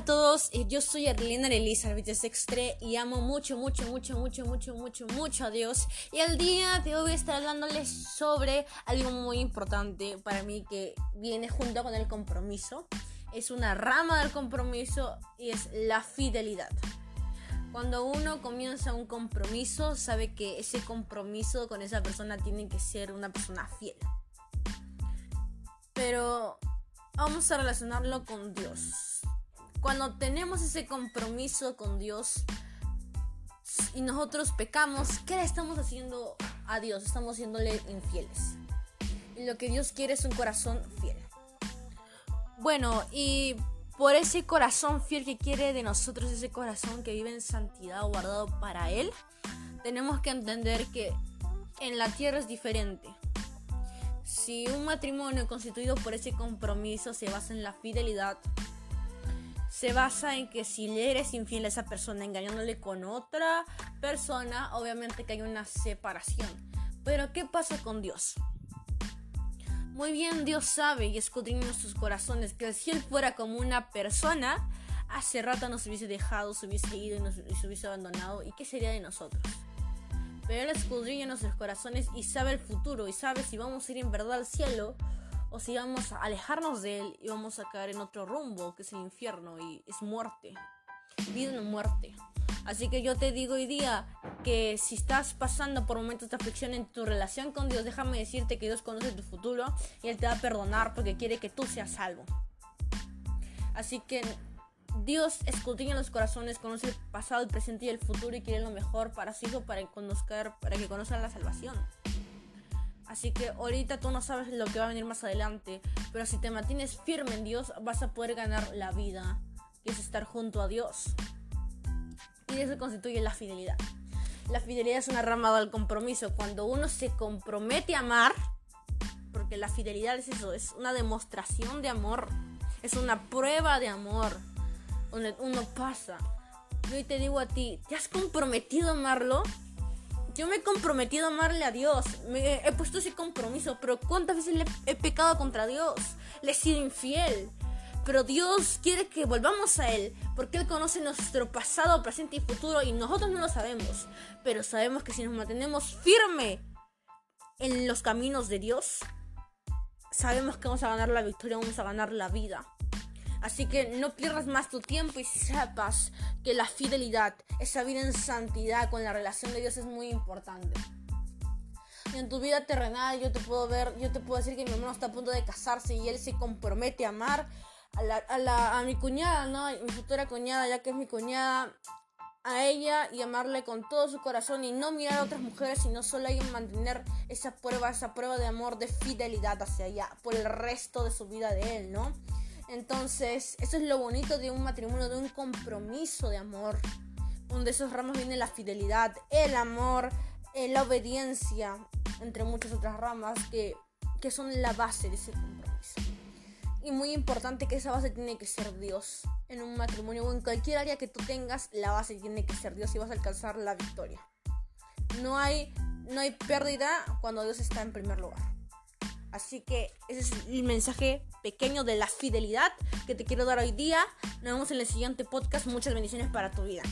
a todos, eh, yo soy Arlena Elizabeth Sextre y amo mucho, mucho, mucho, mucho, mucho, mucho, mucho a Dios. Y el día de hoy voy a estar hablándoles sobre algo muy importante para mí que viene junto con el compromiso. Es una rama del compromiso y es la fidelidad. Cuando uno comienza un compromiso, sabe que ese compromiso con esa persona tiene que ser una persona fiel. Pero vamos a relacionarlo con Dios cuando tenemos ese compromiso con Dios y nosotros pecamos, ¿qué le estamos haciendo a Dios? Estamos haciéndole infieles. Y lo que Dios quiere es un corazón fiel. Bueno, y por ese corazón fiel que quiere de nosotros, ese corazón que vive en santidad guardado para Él, tenemos que entender que en la tierra es diferente. Si un matrimonio constituido por ese compromiso se basa en la fidelidad, se basa en que si le eres infiel a esa persona engañándole con otra persona, obviamente que hay una separación. Pero ¿qué pasa con Dios? Muy bien, Dios sabe y escudriña nuestros corazones que si Él fuera como una persona, hace rato nos hubiese dejado, se hubiese ido y nos se hubiese abandonado. ¿Y qué sería de nosotros? Pero Él escudriña nuestros corazones y sabe el futuro y sabe si vamos a ir en verdad al cielo o si vamos a alejarnos de él y vamos a caer en otro rumbo que es el infierno y es muerte, vida en muerte. Así que yo te digo hoy día que si estás pasando por momentos de aflicción en tu relación con Dios, déjame decirte que Dios conoce tu futuro y Él te va a perdonar porque quiere que tú seas salvo. Así que Dios escudriña los corazones, conoce el pasado, el presente y el futuro y quiere lo mejor para su hijo para, conocer, para que conozcan la salvación. Así que ahorita tú no sabes lo que va a venir más adelante, pero si te mantienes firme en Dios vas a poder ganar la vida, que es estar junto a Dios. Y eso constituye la fidelidad. La fidelidad es una rama del compromiso. Cuando uno se compromete a amar, porque la fidelidad es eso, es una demostración de amor, es una prueba de amor, donde uno pasa. Yo te digo a ti, ¿te has comprometido a amarlo? Yo me he comprometido a amarle a Dios. Me he puesto ese compromiso. Pero ¿cuántas veces le he pecado contra Dios? Le he sido infiel. Pero Dios quiere que volvamos a Él. Porque Él conoce nuestro pasado, presente y futuro. Y nosotros no lo sabemos. Pero sabemos que si nos mantenemos firme en los caminos de Dios, sabemos que vamos a ganar la victoria, vamos a ganar la vida. Así que no pierdas más tu tiempo y sepas que la fidelidad, esa vida en santidad con la relación de Dios es muy importante. Y en tu vida terrenal yo te puedo ver, yo te puedo decir que mi hermano está a punto de casarse y él se compromete a amar a, a mi cuñada, ¿no? Mi futura cuñada, ya que es mi cuñada, a ella y amarle con todo su corazón y no mirar a otras mujeres, sino solo hay mantener esa prueba, esa prueba de amor, de fidelidad hacia ella por el resto de su vida de él, ¿no? Entonces, eso es lo bonito de un matrimonio, de un compromiso de amor, donde esos ramos vienen la fidelidad, el amor, eh, la obediencia, entre muchas otras ramas que, que son la base de ese compromiso. Y muy importante que esa base tiene que ser Dios. En un matrimonio o en cualquier área que tú tengas, la base tiene que ser Dios y vas a alcanzar la victoria. No hay, no hay pérdida cuando Dios está en primer lugar. Así que ese es el mensaje pequeño de la fidelidad que te quiero dar hoy día. Nos vemos en el siguiente podcast. Muchas bendiciones para tu vida.